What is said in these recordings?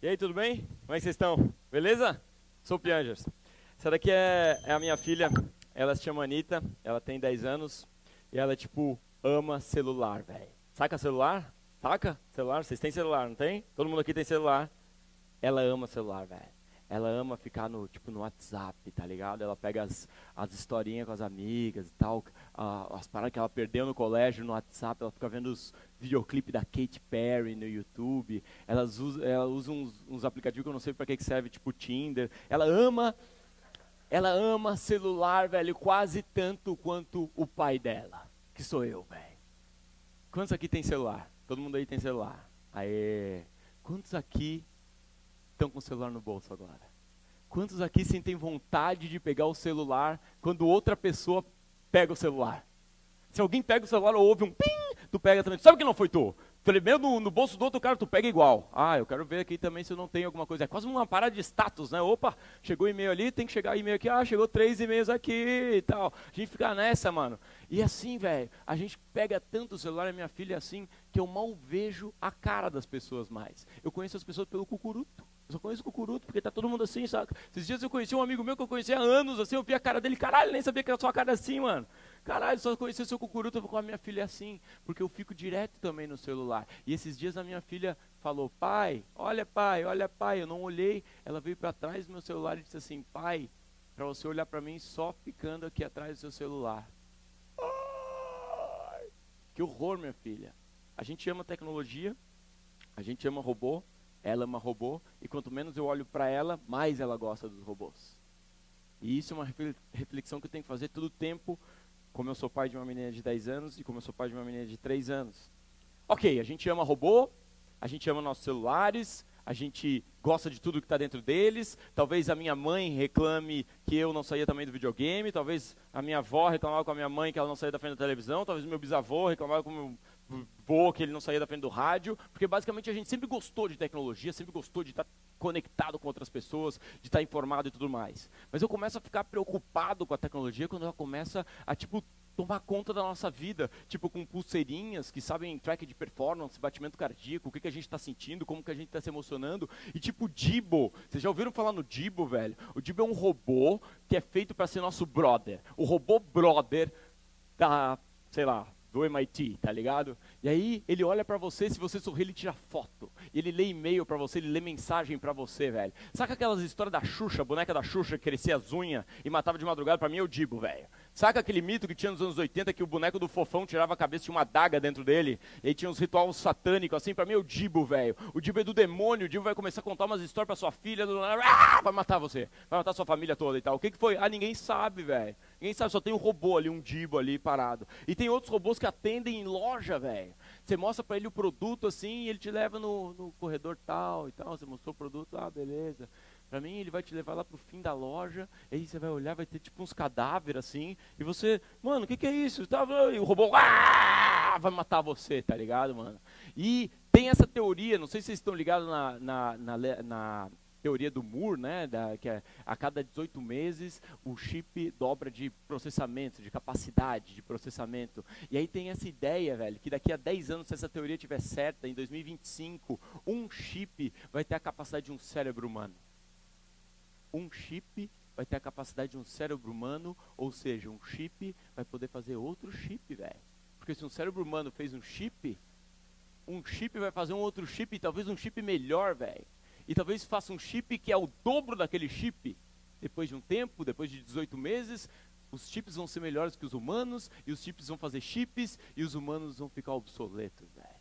E aí, tudo bem? Como é que vocês estão? Beleza? Sou o Piangers. Essa daqui é, é a minha filha, ela se chama Anitta, ela tem 10 anos e ela, tipo, ama celular, velho. Saca celular? Saca celular? Vocês têm celular, não tem? Todo mundo aqui tem celular. Ela ama celular, velho. Ela ama ficar no, tipo, no WhatsApp, tá ligado? Ela pega as, as historinhas com as amigas e tal, as paradas que ela perdeu no colégio no WhatsApp, ela fica vendo os videoclipes da Katy Perry no YouTube, ela usa, ela usa uns, uns aplicativos que eu não sei para que serve, tipo Tinder. Ela ama, ela ama celular, velho, quase tanto quanto o pai dela, que sou eu, velho. Quantos aqui tem celular? Todo mundo aí tem celular. Aê. Quantos aqui estão com o celular no bolso agora? Quantos aqui sentem vontade de pegar o celular quando outra pessoa pega o celular? Se alguém pega o celular ou ouve um pim, tu pega também. Sabe que não foi tu? Mesmo no, no, bolso do outro cara, tu pega igual. Ah, eu quero ver aqui também se eu não tenho alguma coisa. É quase uma parada de status, né? Opa, chegou e-mail ali, tem que chegar e-mail aqui. Ah, chegou três e-mails aqui e tal. A gente fica nessa, mano. E assim, velho, a gente pega tanto o celular, minha filha assim, que eu mal vejo a cara das pessoas mais. Eu conheço as pessoas pelo cucuruto. Eu só conheço o Cucuruto, porque tá todo mundo assim, sabe? Esses dias eu conheci um amigo meu que eu conhecia há anos, assim, eu vi a cara dele, caralho, nem sabia que era sua cara assim, mano. Caralho, só conheci o seu Cucuruto com a minha filha assim, porque eu fico direto também no celular. E esses dias a minha filha falou, pai, olha pai, olha pai, eu não olhei. Ela veio para trás do meu celular e disse assim, pai, para você olhar para mim só ficando aqui atrás do seu celular. Ai, que horror, minha filha. A gente ama tecnologia, a gente ama robô, ela é uma robô e quanto menos eu olho para ela, mais ela gosta dos robôs. E isso é uma reflexão que eu tenho que fazer todo o tempo, como eu sou pai de uma menina de 10 anos e como eu sou pai de uma menina de 3 anos. Ok, a gente ama robô, a gente ama nossos celulares, a gente gosta de tudo que está dentro deles. Talvez a minha mãe reclame que eu não saía também do videogame. Talvez a minha avó reclamava com a minha mãe que ela não saía da frente da televisão. Talvez meu bisavô reclamava com meu vô que ele não saía da frente do rádio, porque basicamente a gente sempre gostou de tecnologia, sempre gostou de estar conectado com outras pessoas, de estar informado e tudo mais. Mas eu começo a ficar preocupado com a tecnologia quando ela começa a tipo tomar conta da nossa vida, tipo com pulseirinhas que sabem track de performance, batimento cardíaco, o que, que a gente está sentindo, como que a gente está se emocionando, e tipo Dibo, vocês já ouviram falar no Dibo, velho? O Dibo é um robô que é feito para ser nosso brother, o robô brother da, sei lá, do MIT, tá ligado? E aí ele olha para você, se você sorrir, ele tira foto. Ele lê e-mail para você, ele lê mensagem para você, velho. Saca aquelas histórias da Xuxa, boneca da Xuxa que crescia as unhas e matava de madrugada? Para mim é o Dibo, velho. Saca aquele mito que tinha nos anos 80 que o boneco do fofão tirava a cabeça de uma daga dentro dele? E aí tinha uns rituais satânicos, assim, para mim é o Dibo, velho. O Dibo é do demônio, o Dibo vai começar a contar umas histórias para sua filha, ah, vai matar você, vai matar sua família toda e tal. O que, que foi? Ah, ninguém sabe, velho. Ninguém sabe, só tem um robô ali, um Dibo ali parado. E tem outros robôs que atendem em loja, velho. Você mostra para ele o produto assim, e ele te leva no, no corredor tal e tal. Você mostrou o produto, ah, beleza. Para mim, ele vai te levar lá pro fim da loja, aí você vai olhar, vai ter tipo uns cadáveres assim, e você, mano, o que, que é isso? E o robô ah, vai matar você, tá ligado, mano? E tem essa teoria, não sei se vocês estão ligados na, na, na, na teoria do Moore, né, da, que é, a cada 18 meses o chip dobra de processamento, de capacidade de processamento. E aí tem essa ideia, velho, que daqui a 10 anos, se essa teoria estiver certa, em 2025, um chip vai ter a capacidade de um cérebro humano. Um chip vai ter a capacidade de um cérebro humano, ou seja, um chip vai poder fazer outro chip, velho. Porque se um cérebro humano fez um chip, um chip vai fazer um outro chip, e talvez um chip melhor, velho e talvez faça um chip que é o dobro daquele chip. Depois de um tempo, depois de 18 meses, os chips vão ser melhores que os humanos, e os chips vão fazer chips, e os humanos vão ficar obsoletos, velho.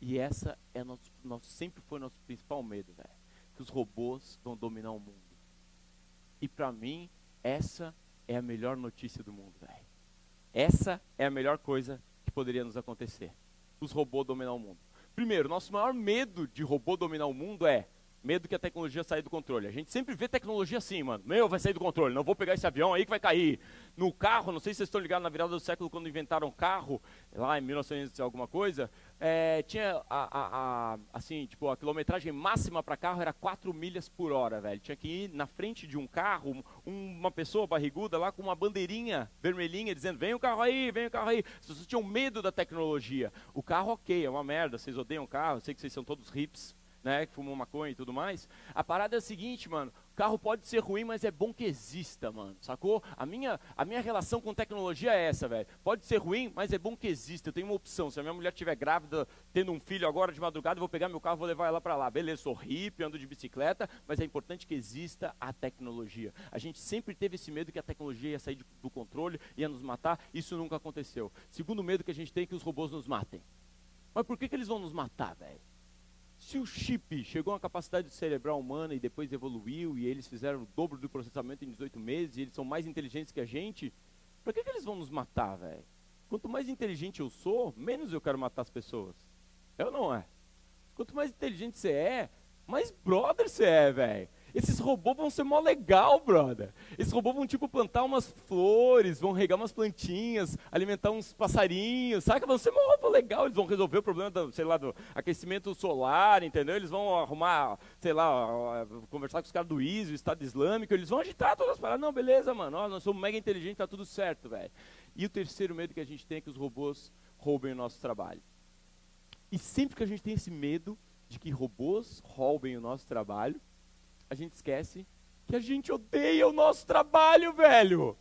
E essa é nosso, nosso, sempre foi nosso principal medo, velho. Que os robôs vão dominar o mundo. E para mim, essa é a melhor notícia do mundo, velho. Essa é a melhor coisa que poderia nos acontecer. Os robôs dominar o mundo. Primeiro, nosso maior medo de robô dominar o mundo é Medo que a tecnologia saia do controle. A gente sempre vê tecnologia assim, mano. Meu, vai sair do controle, não vou pegar esse avião aí que vai cair. No carro, não sei se vocês estão ligados na virada do século, quando inventaram o carro, lá em 1900 alguma coisa, é, tinha a, a, a, assim, tipo, a quilometragem máxima para carro era 4 milhas por hora, velho. Tinha que ir na frente de um carro, um, uma pessoa barriguda lá com uma bandeirinha vermelhinha dizendo: vem o carro aí, vem o carro aí. Pessoas tinham medo da tecnologia. O carro, ok, é uma merda, vocês odeiam carro, eu sei que vocês são todos hips né, que fumam maconha e tudo mais. A parada é a seguinte, mano, o carro pode ser ruim, mas é bom que exista, mano, sacou? A minha, a minha relação com tecnologia é essa, velho. Pode ser ruim, mas é bom que exista. Eu tenho uma opção. Se a minha mulher estiver grávida, tendo um filho agora de madrugada, eu vou pegar meu carro vou levar ela para lá. Beleza, sou hippie, ando de bicicleta, mas é importante que exista a tecnologia. A gente sempre teve esse medo que a tecnologia ia sair do controle, ia nos matar. Isso nunca aconteceu. Segundo medo que a gente tem é que os robôs nos matem. Mas por que, que eles vão nos matar, velho? Se o chip chegou a uma capacidade cerebral humana e depois evoluiu e eles fizeram o dobro do processamento em 18 meses e eles são mais inteligentes que a gente, para que, que eles vão nos matar, velho? Quanto mais inteligente eu sou, menos eu quero matar as pessoas. É ou não é? Quanto mais inteligente você é, mais brother você é, velho. Esses robôs vão ser mó legal, brother. Esses robôs vão, tipo, plantar umas flores, vão regar umas plantinhas, alimentar uns passarinhos, saca? Vão ser mó robô legal. Eles vão resolver o problema, do, sei lá, do aquecimento solar, entendeu? Eles vão arrumar, sei lá, conversar com os caras do ISO, Estado Islâmico. Eles vão agitar todas as paradas. Não, beleza, mano. Nós somos mega inteligentes, tá tudo certo, velho. E o terceiro medo que a gente tem é que os robôs roubem o nosso trabalho. E sempre que a gente tem esse medo de que robôs roubem o nosso trabalho, a gente esquece que a gente odeia o nosso trabalho, velho.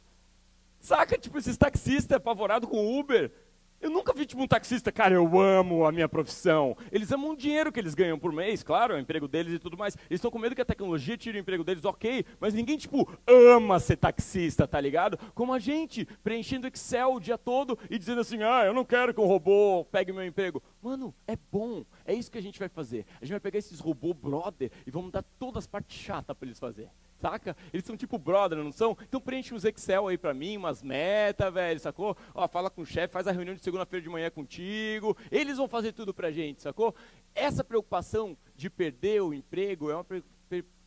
Saca, tipo, esses taxistas apavorados com Uber. Eu nunca vi, tipo, um taxista, cara, eu amo a minha profissão. Eles amam o dinheiro que eles ganham por mês, claro, é o emprego deles e tudo mais. Eles estão com medo que a tecnologia tire o emprego deles, ok, mas ninguém, tipo, ama ser taxista, tá ligado? Como a gente, preenchendo Excel o dia todo e dizendo assim, ah, eu não quero que um robô pegue meu emprego. Mano, é bom, é isso que a gente vai fazer. A gente vai pegar esses robôs brother e vamos dar todas as partes chatas para eles fazer. Saca? Eles são tipo brother, não são? Então preenche uns Excel aí pra mim, umas metas, velho, sacou? Ó, fala com o chefe, faz a reunião de segunda-feira de manhã contigo. Eles vão fazer tudo pra gente, sacou? Essa preocupação de perder o emprego é uma,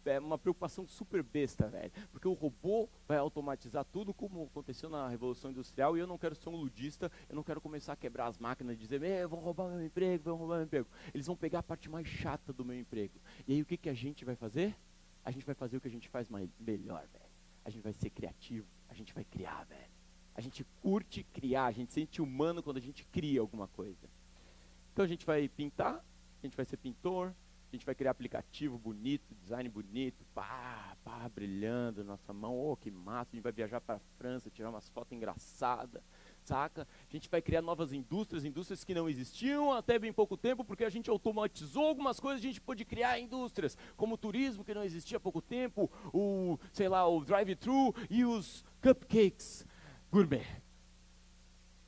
é uma preocupação super besta, velho. Porque o robô vai automatizar tudo como aconteceu na Revolução Industrial e eu não quero ser um ludista, eu não quero começar a quebrar as máquinas e dizer, vão roubar meu emprego, vão roubar meu emprego. Eles vão pegar a parte mais chata do meu emprego. E aí o que, que a gente vai fazer? a gente vai fazer o que a gente faz mais, melhor, velho. A gente vai ser criativo, a gente vai criar, velho. A gente curte criar, a gente sente humano quando a gente cria alguma coisa. Então a gente vai pintar, a gente vai ser pintor, a gente vai criar aplicativo bonito, design bonito, pá, pá, brilhando nossa mão, oh, que massa, a gente vai viajar para a França, tirar umas fotos engraçadas, saca? A gente vai criar novas indústrias, indústrias que não existiam até bem pouco tempo, porque a gente automatizou algumas coisas, a gente pôde criar indústrias, como o turismo, que não existia há pouco tempo, o, sei lá, o drive-thru e os cupcakes gourmet.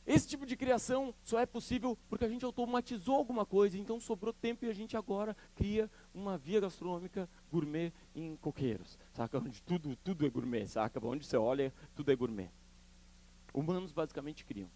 Esse tipo de criação só é possível porque a gente automatizou alguma coisa, então sobrou tempo e a gente agora cria uma via gastronômica gourmet em coqueiros, saca? Onde tudo, tudo é gourmet, saca? Onde você olha, tudo é gourmet. Humanos basicamente criam.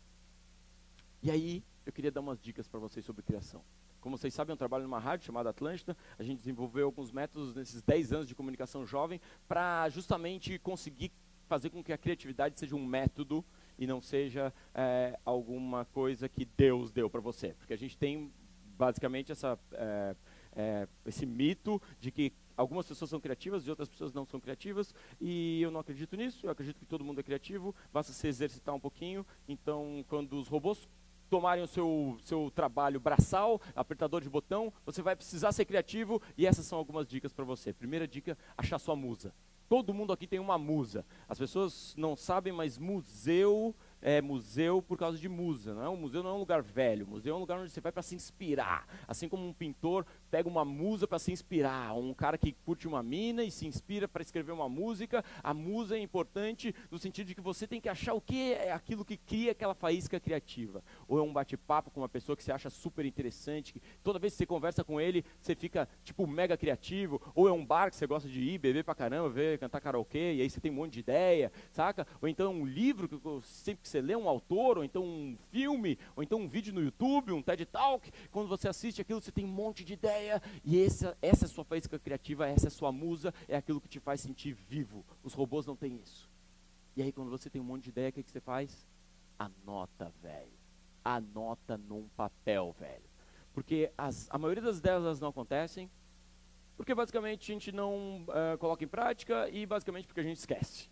E aí, eu queria dar umas dicas para vocês sobre criação. Como vocês sabem, eu trabalho numa rádio chamada Atlântida. A gente desenvolveu alguns métodos nesses 10 anos de comunicação jovem para justamente conseguir fazer com que a criatividade seja um método e não seja é, alguma coisa que Deus deu para você. Porque a gente tem basicamente essa, é, é, esse mito de que algumas pessoas são criativas e outras pessoas não são criativas, e eu não acredito nisso, eu acredito que todo mundo é criativo, basta se exercitar um pouquinho. Então, quando os robôs tomarem o seu, seu trabalho braçal, apertador de botão, você vai precisar ser criativo, e essas são algumas dicas para você. Primeira dica, achar sua musa. Todo mundo aqui tem uma musa. As pessoas não sabem, mas museu é, museu por causa de musa. Não é? Um museu não é um lugar velho, o museu é um lugar onde você vai para se inspirar. Assim como um pintor pega uma musa para se inspirar, um cara que curte uma mina e se inspira para escrever uma música, a musa é importante no sentido de que você tem que achar o que é aquilo que cria aquela faísca criativa. Ou é um bate-papo com uma pessoa que você acha super interessante, que toda vez que você conversa com ele, você fica tipo mega criativo, ou é um bar que você gosta de ir, beber pra caramba, ver, cantar karaokê, e aí você tem um monte de ideia, saca? Ou então um livro que sempre que você lê um autor, ou então um filme, ou então um vídeo no YouTube, um TED Talk, quando você assiste aquilo, você tem um monte de ideia e essa, essa é a sua faísca criativa, essa é a sua musa, é aquilo que te faz sentir vivo. Os robôs não têm isso. E aí, quando você tem um monte de ideia, o que, que você faz? Anota, velho. Anota num papel, velho. Porque as, a maioria das ideias elas não acontecem, porque basicamente a gente não uh, coloca em prática e basicamente porque a gente esquece.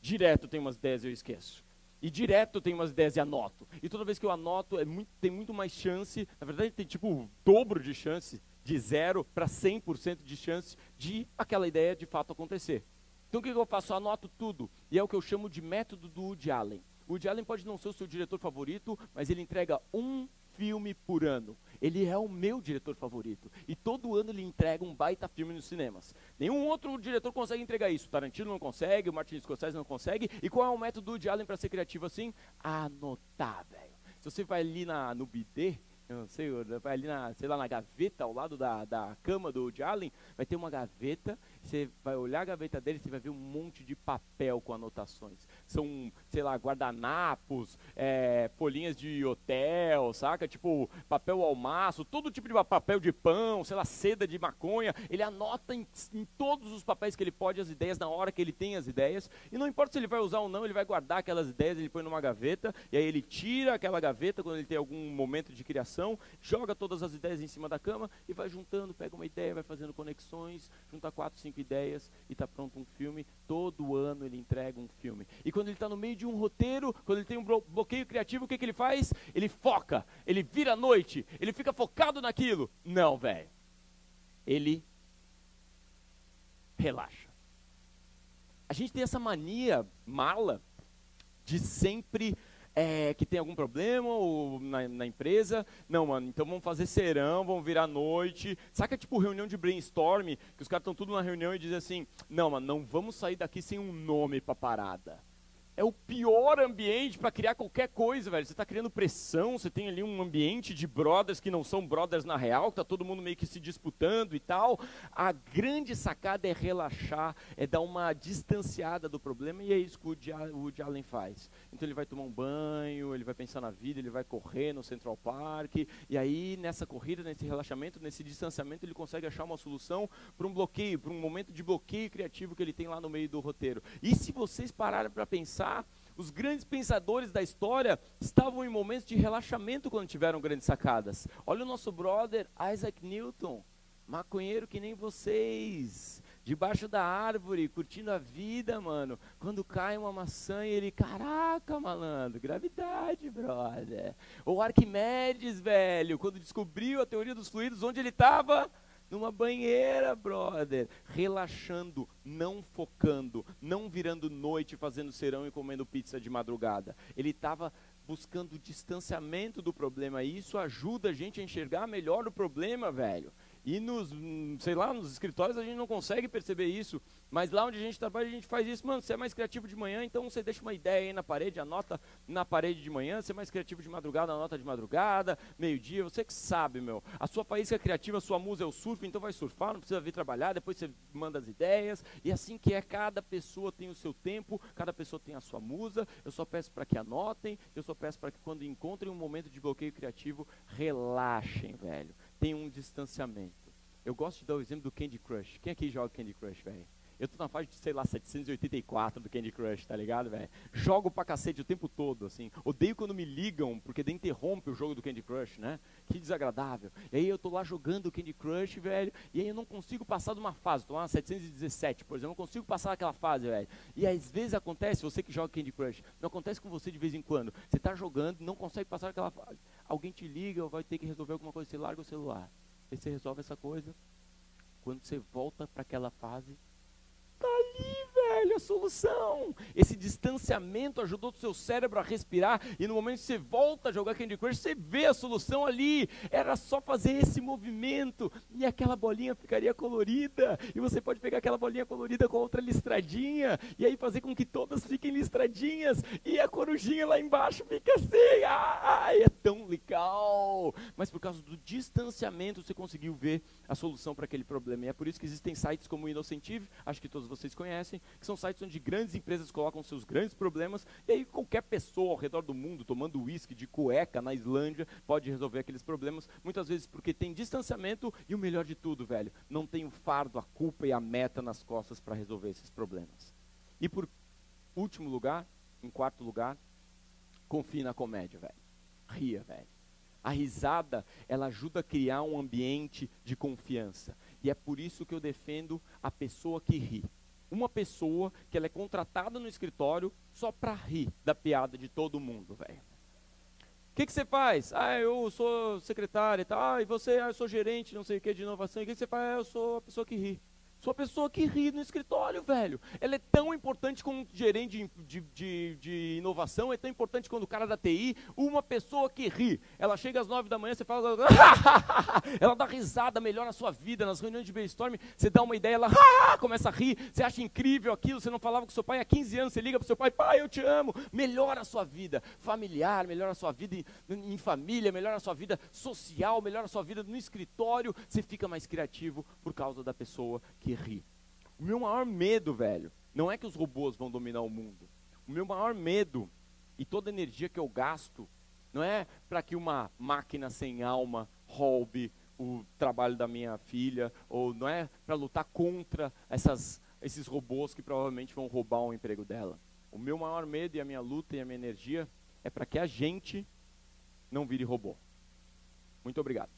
Direto tem umas ideias eu esqueço. E direto tem umas ideias e anoto. E toda vez que eu anoto, é muito, tem muito mais chance, na verdade tem tipo o dobro de chance, de zero para 100% de chance de aquela ideia de fato acontecer. Então o que, eu faço? Eu anoto tudo. E é o que eu chamo de método do Woody Allen. O Woody Allen pode não ser o seu diretor favorito, mas ele entrega um filme por ano. Ele é o meu diretor favorito. E todo ano ele entrega um baita filme nos cinemas. Nenhum outro diretor consegue entregar isso. Tarantino não consegue, o Martin Scorsese não consegue. E qual é o método do Woody Allen para ser criativo assim? Anotar, velho. Se você vai ali na, no BD, eu não sei, vai ali na, sei lá, na gaveta ao lado da, da cama do Allen, vai ter uma gaveta você vai olhar a gaveta dele, você vai ver um monte de papel com anotações. São, sei lá, guardanapos, é, folhinhas de hotel, saca? Tipo, papel almaço, todo tipo de papel de pão, sei lá, seda de maconha. Ele anota em, em todos os papéis que ele pode as ideias na hora que ele tem as ideias. E não importa se ele vai usar ou não, ele vai guardar aquelas ideias, ele põe numa gaveta, e aí ele tira aquela gaveta quando ele tem algum momento de criação, joga todas as ideias em cima da cama e vai juntando, pega uma ideia, vai fazendo conexões, junta quatro, cinco ideias e está pronto um filme. Todo ano ele entrega um filme. E quando ele está no meio de um roteiro, quando ele tem um bloqueio criativo, o que, que ele faz? Ele foca, ele vira noite, ele fica focado naquilo. Não, velho. Ele relaxa. A gente tem essa mania mala de sempre é, que tem algum problema ou na, na, empresa. Não, mano, então vamos fazer serão, vamos virar noite. Saca tipo reunião de brainstorm, que os caras estão tudo na reunião e dizem assim: não, mano, não vamos sair daqui sem um nome para parada é o pior ambiente para criar qualquer coisa, velho. Você está criando pressão, você tem ali um ambiente de brothers que não são brothers na real, que tá todo mundo meio que se disputando e tal. A grande sacada é relaxar, é dar uma distanciada do problema e é isso que o Woody Allen faz. Então ele vai tomar um banho, ele vai pensar na vida, ele vai correr no Central Park e aí nessa corrida, nesse relaxamento, nesse distanciamento, ele consegue achar uma solução para um bloqueio, para um momento de bloqueio criativo que ele tem lá no meio do roteiro. E se vocês pararem para pensar pensar, os grandes pensadores da história estavam em momentos de relaxamento quando tiveram grandes sacadas. Olha o nosso brother Isaac Newton, maconheiro que nem vocês, debaixo da árvore, curtindo a vida, mano. Quando cai uma maçã e ele, caraca, malandro, gravidade, brother. Ou Arquimedes, velho, quando descobriu a teoria dos fluidos, onde ele estava? Numa banheira, brother, relaxando, não focando, não virando noite fazendo serão e comendo pizza de madrugada. Ele estava buscando distanciamento do problema e isso ajuda a gente a enxergar melhor o problema, velho. E nos, sei lá, nos escritórios a gente não consegue perceber isso. Mas lá onde a gente trabalha, a gente faz isso. Mano, você é mais criativo de manhã, então você deixa uma ideia aí na parede, anota na parede de manhã. Você é mais criativo de madrugada, anota de madrugada, meio-dia. Você que sabe, meu. A sua faísca criativa, a sua musa é o surf, então vai surfar, não precisa vir trabalhar. Depois você manda as ideias. E assim que é, cada pessoa tem o seu tempo, cada pessoa tem a sua musa. Eu só peço para que anotem, eu só peço para que quando encontrem um momento de bloqueio criativo, relaxem, velho tem um distanciamento. Eu gosto de dar o exemplo do Candy Crush. Quem aqui joga Candy Crush, velho? Eu tô na fase de, sei lá, 784 do Candy Crush, tá ligado, velho? Jogo pra cacete o tempo todo, assim. Odeio quando me ligam, porque daí interrompe o jogo do Candy Crush, né? Que desagradável. E aí eu tô lá jogando o Candy Crush, velho, e aí eu não consigo passar de uma fase. Tô lá na 717, por exemplo, não consigo passar daquela fase, velho. E às vezes acontece, você que joga Candy Crush, não acontece com você de vez em quando. Você tá jogando, não consegue passar daquela fase. Alguém te liga, vai ter que resolver alguma coisa, você larga o celular. Aí você resolve essa coisa. Quando você volta para aquela fase, tá a solução. Esse distanciamento ajudou o seu cérebro a respirar e no momento que você volta a jogar Candy Crush, você vê a solução ali. Era só fazer esse movimento e aquela bolinha ficaria colorida. E você pode pegar aquela bolinha colorida com outra listradinha e aí fazer com que todas fiquem listradinhas e a corujinha lá embaixo fica assim. Ai, é tão legal. Mas por causa do distanciamento você conseguiu ver a solução para aquele problema. E é por isso que existem sites como o Innocentive, acho que todos vocês conhecem, que são são sites onde grandes empresas colocam seus grandes problemas e aí qualquer pessoa ao redor do mundo tomando uísque de cueca na Islândia pode resolver aqueles problemas, muitas vezes porque tem distanciamento e o melhor de tudo, velho, não tem o fardo, a culpa e a meta nas costas para resolver esses problemas. E por último lugar, em quarto lugar, confie na comédia, velho. Ria, velho. A risada, ela ajuda a criar um ambiente de confiança. E é por isso que eu defendo a pessoa que ri. Uma pessoa que ela é contratada no escritório só para rir da piada de todo mundo, velho. O que, que você faz? Ah, eu sou secretária e tal. Ah, e você? Ah, eu sou gerente, não sei o que, de inovação. E o que, que você faz? Ah, eu sou a pessoa que ri. Sou a pessoa que ri no escritório, velho. Ela é tão importante como gerente de, de, de, inovação, é tão importante quando o cara da TI, uma pessoa que ri. Ela chega às nove da manhã, você fala, ela dá risada, melhora a sua vida. Nas reuniões de brainstorm, você dá uma ideia, ela começa a rir, você acha incrível aquilo, você não falava com seu pai há 15 anos, você liga para seu pai, pai, eu te amo. Melhora a sua vida familiar, melhora a sua vida em, em família, melhora a sua vida social, melhora a sua vida no escritório, você fica mais criativo por causa da pessoa que rir. O meu maior medo, velho, não é que os robôs vão dominar o mundo. O meu maior medo e toda a energia que eu gasto não é para que uma máquina sem alma roube o trabalho da minha filha, ou não é para lutar contra essas, esses robôs que provavelmente vão roubar o emprego dela. O meu maior medo e a minha luta e a minha energia é para que a gente não vire robô. Muito obrigado.